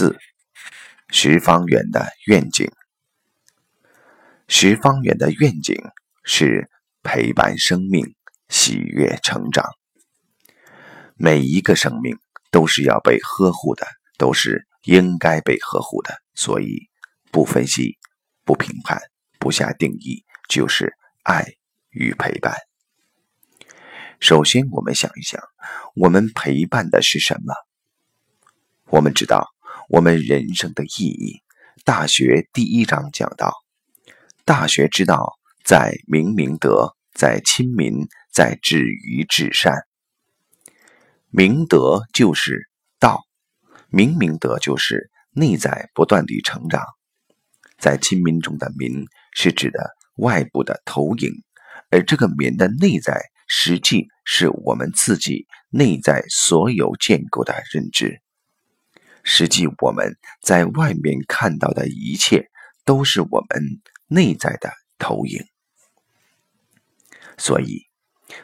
四十方圆的愿景。十方圆的愿景是陪伴生命，喜悦成长。每一个生命都是要被呵护的，都是应该被呵护的。所以，不分析，不评判，不下定义，就是爱与陪伴。首先，我们想一想，我们陪伴的是什么？我们知道。我们人生的意义，《大学》第一章讲到：“大学之道，在明明德，在亲民，在止于至善。明德就是道，明明德就是内在不断地成长。在亲民中的民，是指的外部的投影，而这个民的内在，实际是我们自己内在所有建构的认知。”实际我们在外面看到的一切，都是我们内在的投影。所以，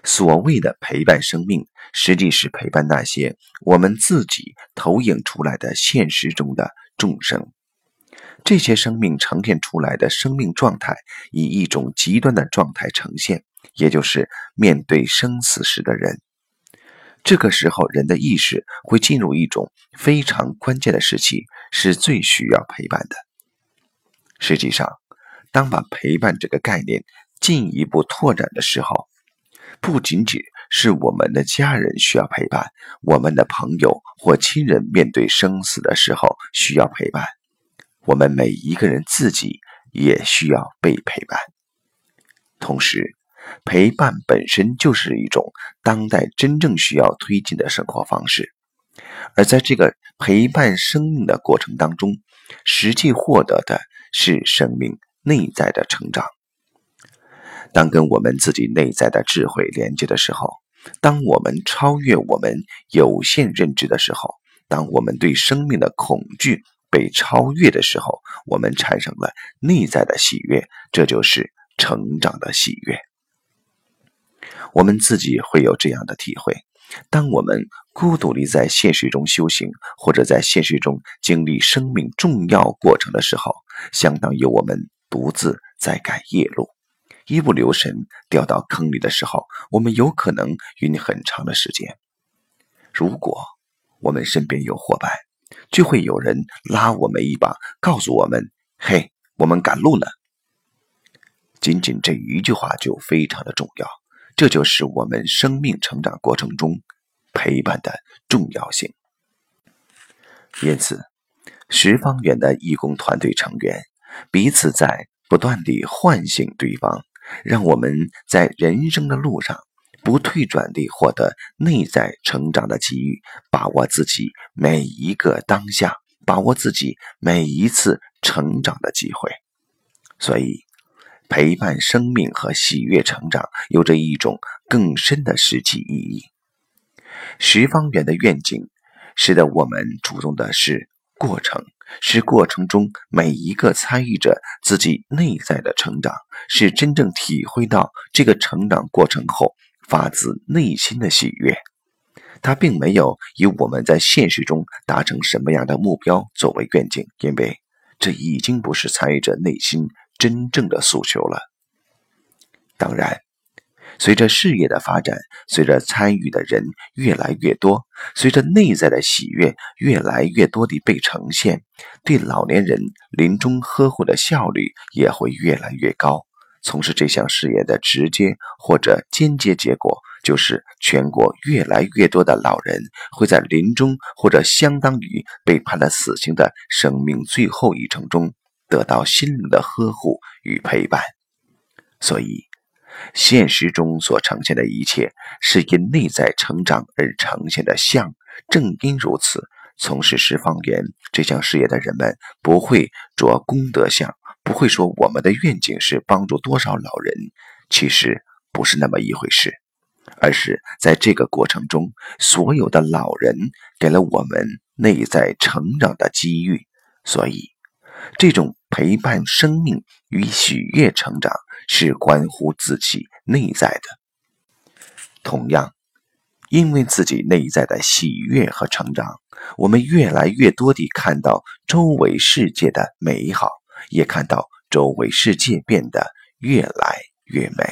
所谓的陪伴生命，实际是陪伴那些我们自己投影出来的现实中的众生。这些生命呈现出来的生命状态，以一种极端的状态呈现，也就是面对生死时的人。这个时候，人的意识会进入一种非常关键的时期，是最需要陪伴的。实际上，当把陪伴这个概念进一步拓展的时候，不仅仅是我们的家人需要陪伴，我们的朋友或亲人面对生死的时候需要陪伴，我们每一个人自己也需要被陪伴，同时。陪伴本身就是一种当代真正需要推进的生活方式，而在这个陪伴生命的过程当中，实际获得的是生命内在的成长。当跟我们自己内在的智慧连接的时候，当我们超越我们有限认知的时候，当我们对生命的恐惧被超越的时候，我们产生了内在的喜悦，这就是成长的喜悦。我们自己会有这样的体会：当我们孤独地在现实中修行，或者在现实中经历生命重要过程的时候，相当于我们独自在赶夜路，一不留神掉到坑里的时候，我们有可能晕很长的时间。如果我们身边有伙伴，就会有人拉我们一把，告诉我们：“嘿，我们赶路了。”仅仅这一句话就非常的重要。这就是我们生命成长过程中陪伴的重要性。因此，十方圆的义工团队成员彼此在不断地唤醒对方，让我们在人生的路上不退转地获得内在成长的机遇，把握自己每一个当下，把握自己每一次成长的机会。所以。陪伴生命和喜悦成长，有着一种更深的实际意义。十方圆的愿景，使得我们注重的是过程，是过程中每一个参与者自己内在的成长，是真正体会到这个成长过程后发自内心的喜悦。它并没有以我们在现实中达成什么样的目标作为愿景，因为这已经不是参与者内心。真正的诉求了。当然，随着事业的发展，随着参与的人越来越多，随着内在的喜悦越来越多地被呈现，对老年人临终呵护的效率也会越来越高。从事这项事业的直接或者间接结果，就是全国越来越多的老人会在临终或者相当于被判了死刑的生命最后一程中。得到心灵的呵护与陪伴，所以现实中所呈现的一切是因内在成长而呈现的像。正因如此，从事十方圆这项事业的人们不会着功德相，不会说我们的愿景是帮助多少老人。其实不是那么一回事，而是在这个过程中，所有的老人给了我们内在成长的机遇，所以。这种陪伴生命与喜悦成长，是关乎自己内在的。同样，因为自己内在的喜悦和成长，我们越来越多地看到周围世界的美好，也看到周围世界变得越来越美。